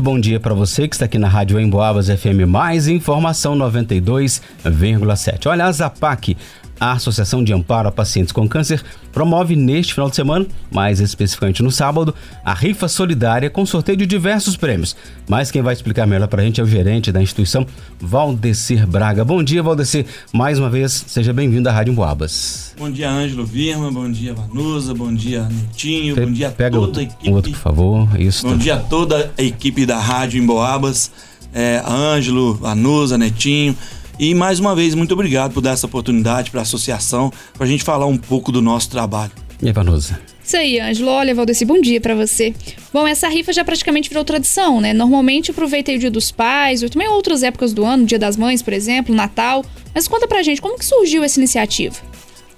Bom dia para você que está aqui na Rádio Emboabas FM, mais informação 92,7. Olha, a Zapac a Associação de Amparo a Pacientes com Câncer promove neste final de semana, mais especificamente no sábado, a rifa solidária com sorteio de diversos prêmios. Mas quem vai explicar melhor para a gente é o gerente da instituição, Valdecir Braga. Bom dia, Valdecir. Mais uma vez, seja bem-vindo à Rádio Boabas. Bom dia, Ângelo Virma. Bom dia, Vanusa. Bom dia, Netinho. Bom dia a Pega toda a equipe. Outro, por favor. Isso. Bom dia a toda a equipe da Rádio Emboabas. É, Ângelo, Vanusa, Netinho. E mais uma vez, muito obrigado por dar essa oportunidade para a associação, para a gente falar um pouco do nosso trabalho. E Evanusa? Isso aí, Ângelo. Olha, Valdeci, bom dia para você. Bom, essa rifa já praticamente virou tradição, né? Normalmente aproveitei o Dia dos Pais, ou também outras épocas do ano, Dia das Mães, por exemplo, Natal. Mas conta pra gente, como que surgiu essa iniciativa?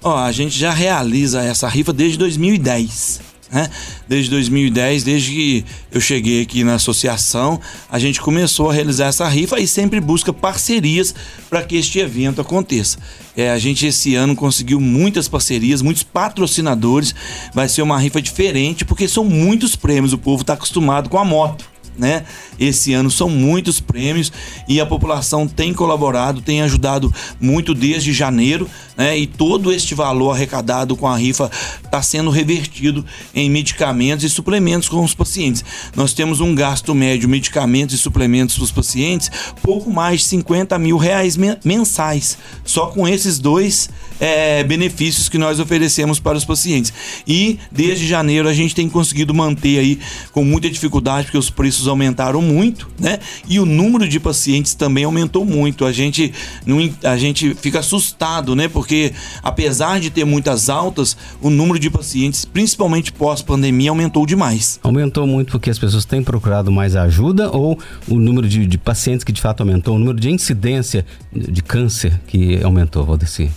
Ó, a gente já realiza essa rifa desde 2010 né? Desde 2010, desde que eu cheguei aqui na associação, a gente começou a realizar essa rifa e sempre busca parcerias para que este evento aconteça. É, a gente esse ano conseguiu muitas parcerias, muitos patrocinadores. Vai ser uma rifa diferente porque são muitos prêmios. O povo está acostumado com a moto né? Esse ano são muitos prêmios e a população tem colaborado, tem ajudado muito desde janeiro, né? E todo este valor arrecadado com a rifa está sendo revertido em medicamentos e suplementos com os pacientes. Nós temos um gasto médio medicamentos e suplementos para os pacientes pouco mais de 50 mil reais mensais, só com esses dois é, benefícios que nós oferecemos para os pacientes. E desde janeiro a gente tem conseguido manter aí com muita dificuldade porque os preços serviços aumentaram muito, né? E o número de pacientes também aumentou muito. A gente, a gente fica assustado, né? Porque apesar de ter muitas altas, o número de pacientes, principalmente pós-pandemia, aumentou demais. Aumentou muito porque as pessoas têm procurado mais ajuda ou o número de, de pacientes que de fato aumentou, o número de incidência de câncer que aumentou, Valdeci?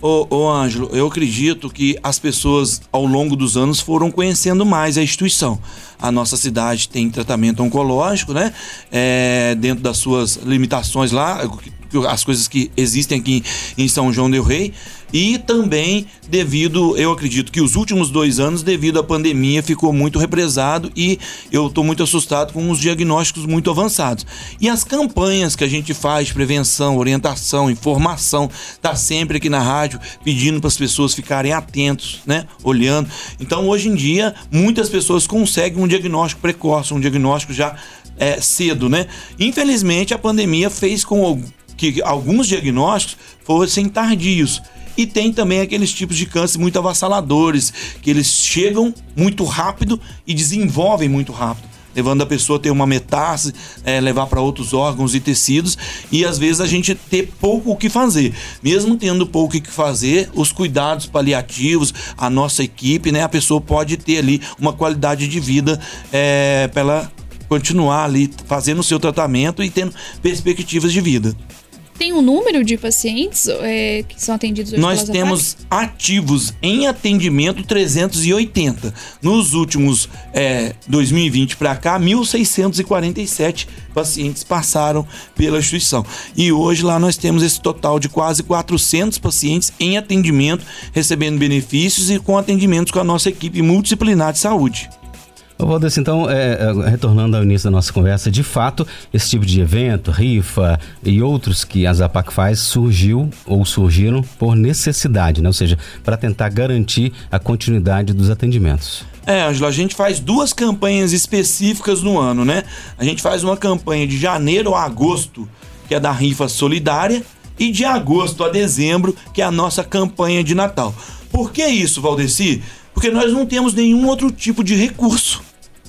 Ô, ô Ângelo, eu acredito que as pessoas ao longo dos anos foram conhecendo mais a instituição. A nossa cidade tem tratamento oncológico, né? É, dentro das suas limitações lá, as coisas que existem aqui em São João del Rei e também devido, eu acredito que os últimos dois anos, devido à pandemia, ficou muito represado e eu estou muito assustado com os diagnósticos muito avançados. E as campanhas que a gente faz de prevenção, orientação, informação, tá sempre aqui na rádio pedindo para as pessoas ficarem atentos, né? Olhando. Então, hoje em dia, muitas pessoas conseguem um diagnóstico precoce, um diagnóstico já é, cedo, né? Infelizmente, a pandemia fez com que alguns diagnósticos fossem tardios. E tem também aqueles tipos de câncer muito avassaladores, que eles chegam muito rápido e desenvolvem muito rápido levando a pessoa a ter uma metástase, é, levar para outros órgãos e tecidos, e às vezes a gente ter pouco o que fazer. Mesmo tendo pouco o que fazer, os cuidados paliativos, a nossa equipe, né, a pessoa pode ter ali uma qualidade de vida é, para ela continuar ali fazendo o seu tratamento e tendo perspectivas de vida. Tem um número de pacientes é, que são atendidos hoje Nós temos ativos em atendimento 380. Nos últimos é, 2020 para cá, 1.647 pacientes passaram pela instituição. E hoje lá nós temos esse total de quase 400 pacientes em atendimento, recebendo benefícios e com atendimentos com a nossa equipe multidisciplinar de saúde. Valdeci, então, é, é, retornando ao início da nossa conversa, de fato, esse tipo de evento, rifa e outros que a Zapac faz surgiu ou surgiram por necessidade, né? ou seja, para tentar garantir a continuidade dos atendimentos. É, Angela, a gente faz duas campanhas específicas no ano, né? A gente faz uma campanha de janeiro a agosto, que é da rifa solidária, e de agosto a dezembro, que é a nossa campanha de Natal. Por que isso, Valdeci? Porque nós não temos nenhum outro tipo de recurso.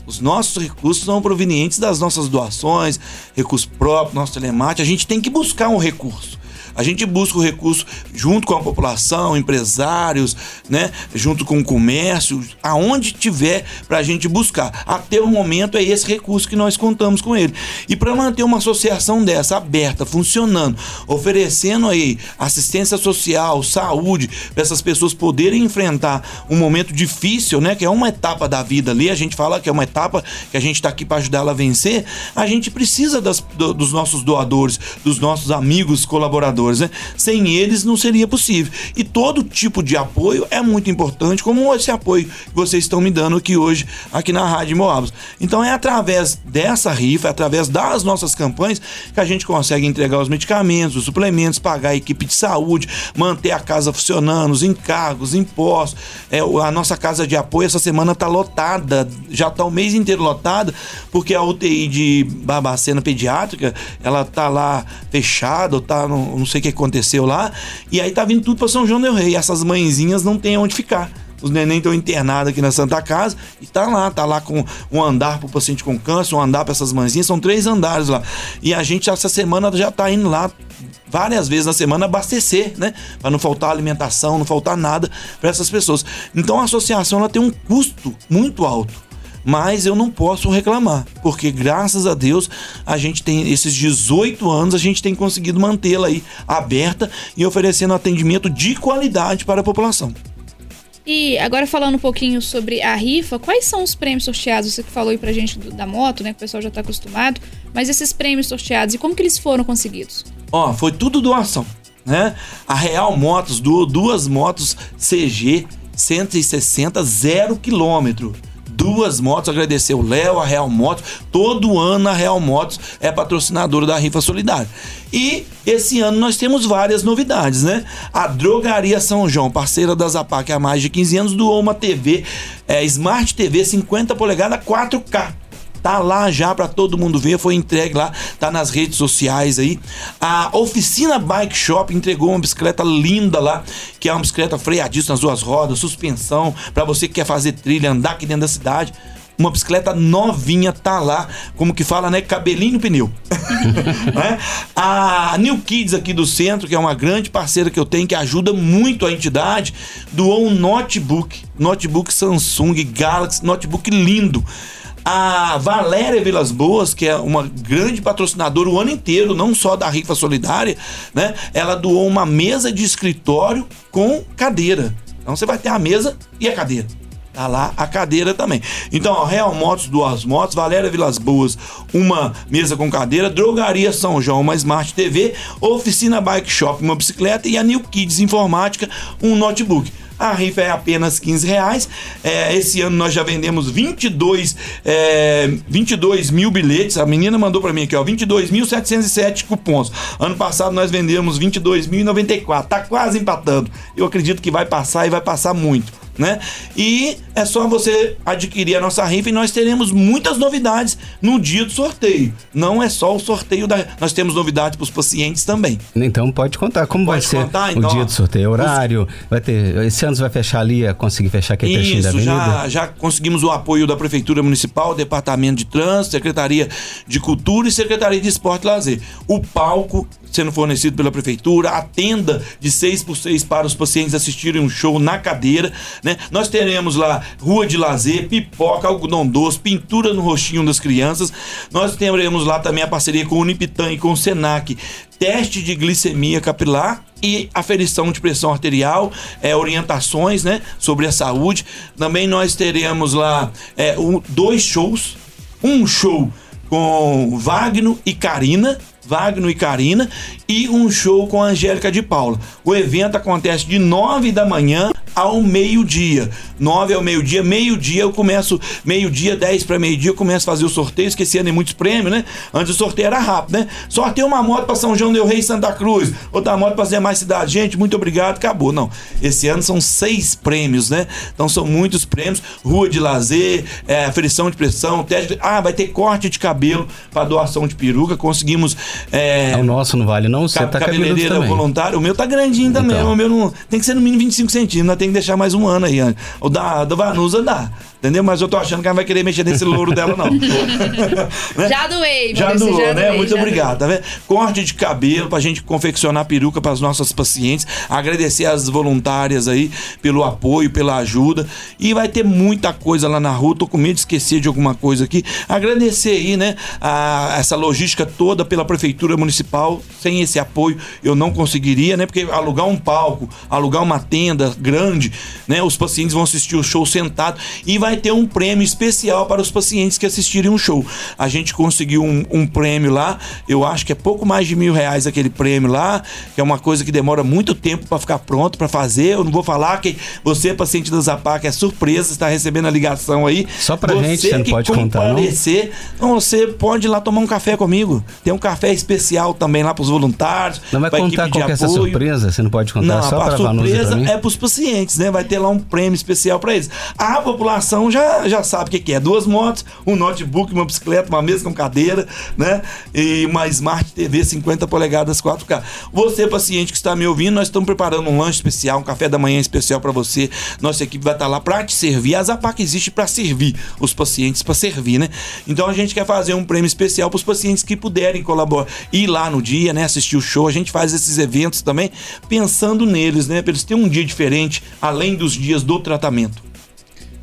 Os nossos recursos são provenientes das nossas doações, recursos próprios, nosso telemate. A gente tem que buscar um recurso. A gente busca o recurso junto com a população, empresários, né? Junto com o comércio, aonde tiver para a gente buscar. Até o momento é esse recurso que nós contamos com ele. E para manter uma associação dessa aberta, funcionando, oferecendo aí assistência social, saúde, para essas pessoas poderem enfrentar um momento difícil, né? Que é uma etapa da vida ali. A gente fala que é uma etapa que a gente está aqui para ajudar ela a vencer. A gente precisa das, do, dos nossos doadores, dos nossos amigos colaboradores né? Sem eles não seria possível. E todo tipo de apoio é muito importante, como esse apoio que vocês estão me dando aqui hoje, aqui na Rádio Moabas. Então é através dessa rifa, é através das nossas campanhas, que a gente consegue entregar os medicamentos, os suplementos, pagar a equipe de saúde, manter a casa funcionando, os encargos, impostos. É, a nossa casa de apoio essa semana está lotada, já está o mês inteiro lotada, porque a UTI de Barbacena Pediátrica, ela tá lá fechada, tá no, não sei o que aconteceu lá, e aí tá vindo tudo para São João del Rei. Essas mãezinhas não tem onde ficar. Os neném estão internados aqui na Santa Casa e tá lá, tá lá com um andar pro paciente com câncer, um andar para essas mãezinhas, são três andares lá. E a gente essa semana já tá indo lá várias vezes na semana abastecer, né? Para não faltar alimentação, não faltar nada para essas pessoas. Então a associação ela tem um custo muito alto mas eu não posso reclamar, porque graças a Deus a gente tem esses 18 anos, a gente tem conseguido mantê-la aí aberta e oferecendo atendimento de qualidade para a população. E agora falando um pouquinho sobre a rifa, quais são os prêmios sorteados? Você que falou aí pra gente do, da moto, né? Que o pessoal já tá acostumado. Mas esses prêmios sorteados e como que eles foram conseguidos? Ó, foi tudo doação, né? A Real Motos doou duas motos CG 160 zero quilômetro duas motos, agradecer o Léo, a Real Motos. Todo ano a Real Motos é patrocinadora da Rifa Solidária. E esse ano nós temos várias novidades, né? A Drogaria São João, parceira da Zapac há mais de 15 anos, doou uma TV, é, Smart TV 50 polegadas 4K Tá lá já para todo mundo ver, foi entregue lá, tá nas redes sociais aí. A Oficina Bike Shop entregou uma bicicleta linda lá, que é uma bicicleta freadista nas duas rodas, suspensão, para você que quer fazer trilha, andar aqui dentro da cidade uma bicicleta novinha tá lá, como que fala, né? Cabelinho no pneu. né? A New Kids aqui do centro, que é uma grande parceira que eu tenho, que ajuda muito a entidade, doou um notebook, notebook Samsung Galaxy, notebook lindo. A Valéria Vilas Boas, que é uma grande patrocinadora o ano inteiro, não só da Rifa Solidária, né? Ela doou uma mesa de escritório com cadeira. Então você vai ter a mesa e a cadeira. Tá lá a cadeira também. Então, ó, Real Motos, duas motos, Valéria Vilas Boas, uma mesa com cadeira, Drogaria São João, uma Smart TV, Oficina Bike Shop, uma bicicleta e a New Kids Informática, um notebook. A rifa é apenas 15 reais. É, esse ano nós já vendemos 22, é, 22 mil bilhetes. A menina mandou para mim aqui, ó, 22.707 cupons. Ano passado nós vendemos 22.094. Tá quase empatando. Eu acredito que vai passar e vai passar muito né? E é só você adquirir a nossa rifa e nós teremos muitas novidades no dia do sorteio. Não é só o sorteio da. Nós temos novidades para os pacientes também. Então pode contar. Como pode vai ser contar, então, o dia do sorteio? Horário? Os... Vai ter. Esse ano vai fechar ali, conseguir fechar aquele Isso, trechinho da avenida? Já, já conseguimos o apoio da Prefeitura Municipal, Departamento de Trânsito, Secretaria de Cultura e Secretaria de Esporte e Lazer. O palco sendo fornecido pela prefeitura, a tenda de 6 por 6 para os pacientes assistirem um show na cadeira, né? Nós teremos lá rua de lazer, pipoca, algodão doce, pintura no rostinho das crianças. Nós teremos lá também a parceria com o Unipitã e com o Senac, teste de glicemia capilar e aferição de pressão arterial, é, orientações, né, sobre a saúde. Também nós teremos lá é, um, dois shows, um show com Wagner e Karina, Wagner e Karina, e um show com a Angélica de Paula. O evento acontece de 9 da manhã ao meio-dia. 9 ao meio-dia, meio-dia eu começo, meio-dia, 10 para meio-dia eu começo a fazer o sorteio, ano é muitos prêmios, né? Antes o sorteio era rápido, né? Sorteio uma moto para São João del Rei e Santa Cruz, outra moto para fazer mais cidade. Gente, muito obrigado, acabou. Não, esse ano são seis prêmios, né? Então são muitos prêmios. Rua de lazer, é, aferição de pressão, teste. Ah, vai ter corte de cabelo para doação de peruca. Conseguimos. É, é o nosso não vale, não? Você tá cabeleireira voluntário. O meu tá grandinho também. Então. O meu não. Tem que ser no mínimo 25 centímetros, tem que deixar mais um ano aí. O da, da Vanusa dá. Entendeu? Mas eu tô achando que ela vai querer mexer nesse louro dela, não. né? Já doei, Já doou, já né? Doei, Muito obrigado, doei. tá vendo? Corte de cabelo pra gente confeccionar peruca para as nossas pacientes. Agradecer as voluntárias aí pelo apoio, pela ajuda. E vai ter muita coisa lá na rua. Tô com medo de esquecer de alguma coisa aqui. Agradecer aí, né? A, essa logística toda pela prefeitura municipal, sem esse apoio, eu não conseguiria, né? Porque alugar um palco, alugar uma tenda grande, né? Os pacientes vão assistir o show sentado e vai ter um prêmio especial para os pacientes que assistirem um show. A gente conseguiu um, um prêmio lá, eu acho que é pouco mais de mil reais aquele prêmio lá, que é uma coisa que demora muito tempo para ficar pronto para fazer. Eu não vou falar que você, paciente da Zapac, é surpresa, está recebendo a ligação aí. Só você gente, você não pode contar, não? Não, você pode ir lá tomar um café comigo. Tem um café especial também lá para os voluntários. Não vai contar qual é essa surpresa? Você não pode contar não, só para a surpresa é para os pacientes, né? Vai ter lá um prêmio especial para eles. A população já, já sabe o que, que é: duas motos, um notebook, uma bicicleta, uma mesa com cadeira, né? E uma Smart TV 50 polegadas 4K. Você, paciente que está me ouvindo, nós estamos preparando um lanche especial, um café da manhã especial para você. Nossa equipe vai estar lá para te servir. A Zapac existe para servir os pacientes, para servir, né? Então a gente quer fazer um prêmio especial para os pacientes que puderem colaborar, ir lá no dia, né? Assistir o show. A gente faz esses eventos também pensando neles, né? Para eles terem um dia diferente, além dos dias do tratamento.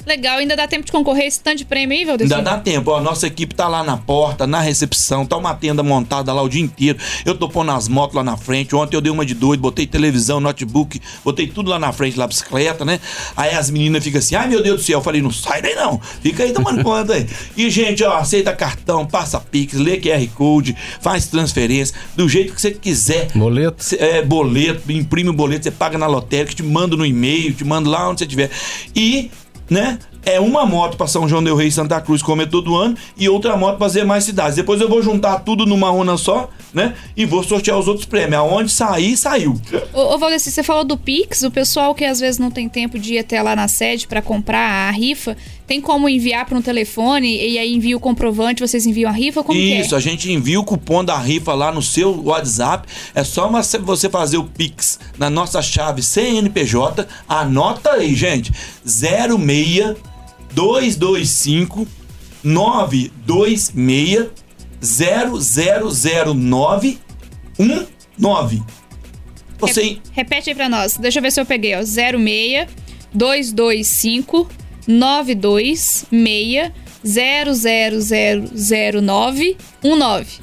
Legal, ainda dá tempo de concorrer esse tanto de prêmio aí, Valdeci? Ainda dá tempo. Ó, a nossa equipe tá lá na porta, na recepção, tá uma tenda montada lá o dia inteiro. Eu tô pondo as motos lá na frente. Ontem eu dei uma de doido, botei televisão, notebook, botei tudo lá na frente, lá bicicleta, né? Aí as meninas ficam assim, ai meu Deus do céu. Eu falei, não sai daí não. Fica aí tomando conta aí. E, gente, ó, aceita cartão, passa Pix, lê QR Code, faz transferência, do jeito que você quiser. Boleto? É, boleto, imprime o boleto, você paga na lotérica, te manda no e-mail, te manda lá onde você estiver. E né? É uma moto para São João del Rei e Santa Cruz, como é todo ano, e outra moto para fazer mais cidades. Depois eu vou juntar tudo numa runa só, né? E vou sortear os outros prêmios. Aonde sair, saiu. Ô, ô Valdeci, você falou do Pix, o pessoal que às vezes não tem tempo de ir até lá na sede para comprar a rifa, tem como enviar para um telefone e aí envia o comprovante, vocês enviam a rifa? Como Isso, é? a gente envia o cupom da rifa lá no seu WhatsApp. É só você fazer o Pix na nossa chave CNPJ. Anota aí, gente. 06 225 926 0009 19. Você... Repete aí pra nós. Deixa eu ver se eu peguei, ó. 06 225 926 000919.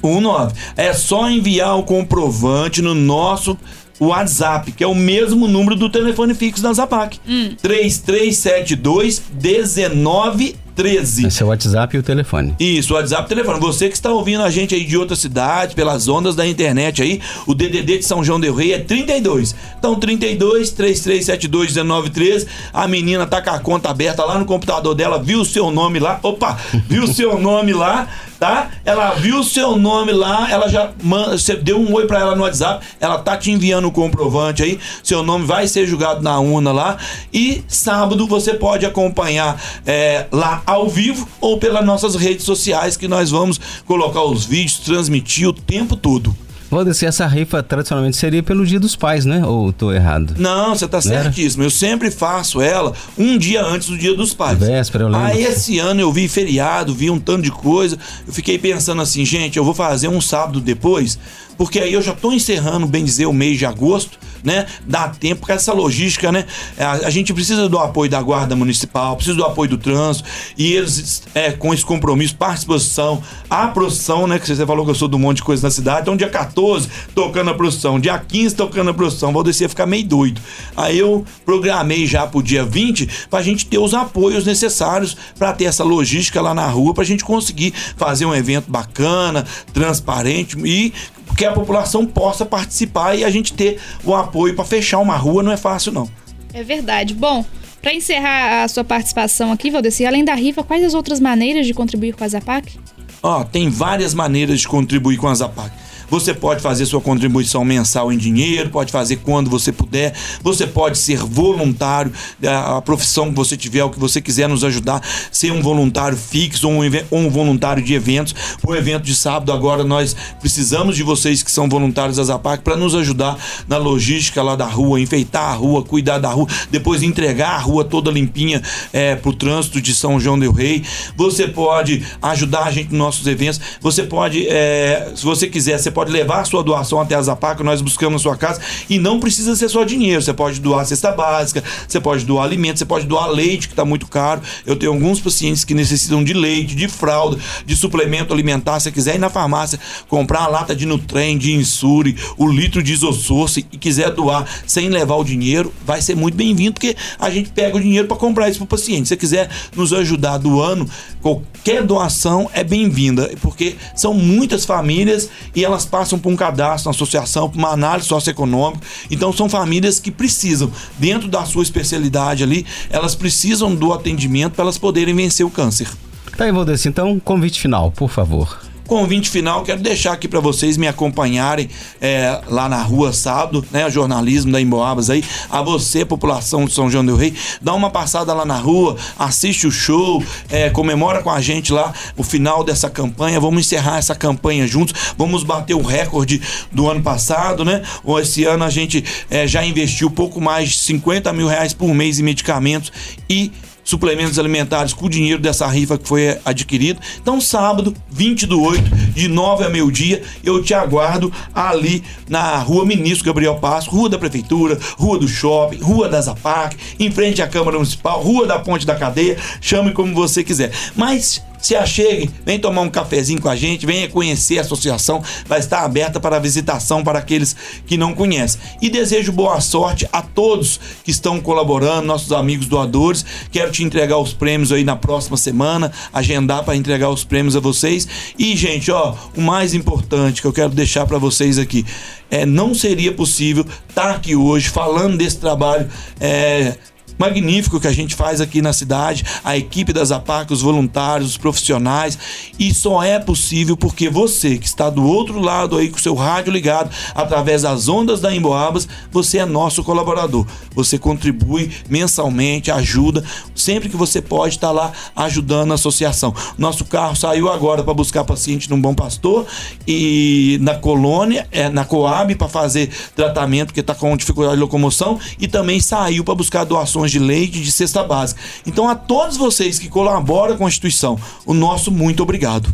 19. É só enviar o comprovante no nosso WhatsApp, que é o mesmo número do telefone fixo da Zapac. Hum. 3372 19 13. Esse é o WhatsApp e o telefone. Isso, o WhatsApp e o telefone. Você que está ouvindo a gente aí de outra cidade, pelas ondas da internet aí, o DDD de São João del Rei é 32. Então, 32 3372 1913. A menina tá com a conta aberta lá no computador dela, viu o seu nome lá. Opa, viu o seu nome lá, tá? Ela viu o seu nome lá, ela já você deu um oi para ela no WhatsApp, ela tá te enviando o comprovante aí. Seu nome vai ser julgado na urna lá. E sábado você pode acompanhar é, lá ao vivo ou pelas nossas redes sociais que nós vamos colocar os vídeos, transmitir o tempo todo. Valdeci, essa rifa tradicionalmente seria pelo Dia dos Pais, né? Ou tô errado? Não, você tá certíssimo. Eu sempre faço ela um dia antes do Dia dos Pais. Véspera, eu lembro. Aí esse ano eu vi feriado, vi um tanto de coisa. Eu fiquei pensando assim, gente, eu vou fazer um sábado depois, porque aí eu já tô encerrando, bem dizer, o mês de agosto né? Dá tempo com essa logística, né? A, a, gente precisa do apoio da Guarda Municipal, precisa do apoio do trânsito, e eles, é, com esse compromisso, participação, a produção, né? Que você falou que eu sou de um monte de coisa na cidade. Então, dia 14, tocando a produção, dia 15, tocando a produção. Valdeci ia ficar meio doido. Aí eu programei já pro dia 20 pra gente ter os apoios necessários para ter essa logística lá na rua, pra gente conseguir fazer um evento bacana, transparente e que a população possa participar e a gente ter o apoio para fechar uma rua não é fácil não. É verdade. Bom, para encerrar a sua participação aqui, Valdeci, além da rifa, quais as outras maneiras de contribuir com a Zapac? Ó, oh, tem várias maneiras de contribuir com a Zapac. Você pode fazer sua contribuição mensal em dinheiro, pode fazer quando você puder. Você pode ser voluntário, a, profissão que você tiver, o que você quiser nos ajudar, ser um voluntário fixo ou um, um voluntário de eventos. O evento de sábado agora nós precisamos de vocês que são voluntários da Zapac para nos ajudar na logística lá da rua, enfeitar a rua, cuidar da rua, depois entregar a rua toda limpinha é, para o trânsito de São João del Rei. Você pode ajudar a gente nos nossos eventos. Você pode, é, se você quiser, você pode pode levar a sua doação até a Zapac, nós buscamos na sua casa e não precisa ser só dinheiro. Você pode doar cesta básica, você pode doar alimento, você pode doar leite, que está muito caro. Eu tenho alguns pacientes que necessitam de leite, de fralda, de suplemento alimentar. Se quiser ir na farmácia comprar uma lata de Nutrem, de Insure, o litro de Isosource e quiser doar sem levar o dinheiro, vai ser muito bem-vindo, porque a gente pega o dinheiro para comprar isso para o paciente. Se você quiser nos ajudar doando, qualquer doação é bem-vinda, porque são muitas famílias e elas passam por um cadastro na associação, por uma análise socioeconômica. Então são famílias que precisam, dentro da sua especialidade ali, elas precisam do atendimento para elas poderem vencer o câncer. Tá aí, Valdeci, então, convite final, por favor. Convite final, quero deixar aqui para vocês me acompanharem é, lá na rua sábado, né? Jornalismo da Emboabas aí. A você, população de São João del Rei, dá uma passada lá na rua, assiste o show, é, comemora com a gente lá o final dessa campanha. Vamos encerrar essa campanha juntos, vamos bater o recorde do ano passado, né? Esse ano a gente é, já investiu pouco mais de 50 mil reais por mês em medicamentos e suplementos alimentares com o dinheiro dessa rifa que foi adquirido. Então, sábado, 20 do 8, de 9 a meio-dia, eu te aguardo ali na Rua Ministro Gabriel Passo, Rua da Prefeitura, Rua do Shopping, Rua da Zapac, em frente à Câmara Municipal, Rua da Ponte da Cadeia, chame como você quiser. Mas se achegue, vem tomar um cafezinho com a gente, venha conhecer a associação, vai estar aberta para visitação para aqueles que não conhecem. E desejo boa sorte a todos que estão colaborando, nossos amigos doadores. Quero te entregar os prêmios aí na próxima semana, agendar para entregar os prêmios a vocês. E, gente, ó, o mais importante que eu quero deixar para vocês aqui é não seria possível estar aqui hoje falando desse trabalho é, magnífico que a gente faz aqui na cidade, a equipe da Zapac, os voluntários, os profissionais, e só é possível porque você que está do outro lado aí com o seu rádio ligado através das ondas da Emboabas, você é nosso colaborador. Você contribui mensalmente, ajuda, sempre que você pode estar lá ajudando a associação. Nosso carro saiu agora para buscar paciente no Bom Pastor e na colônia, é, na Coab para fazer tratamento porque está com dificuldade de locomoção e também saiu para buscar doações de leite de cesta básica. Então, a todos vocês que colaboram com a instituição, o nosso muito obrigado.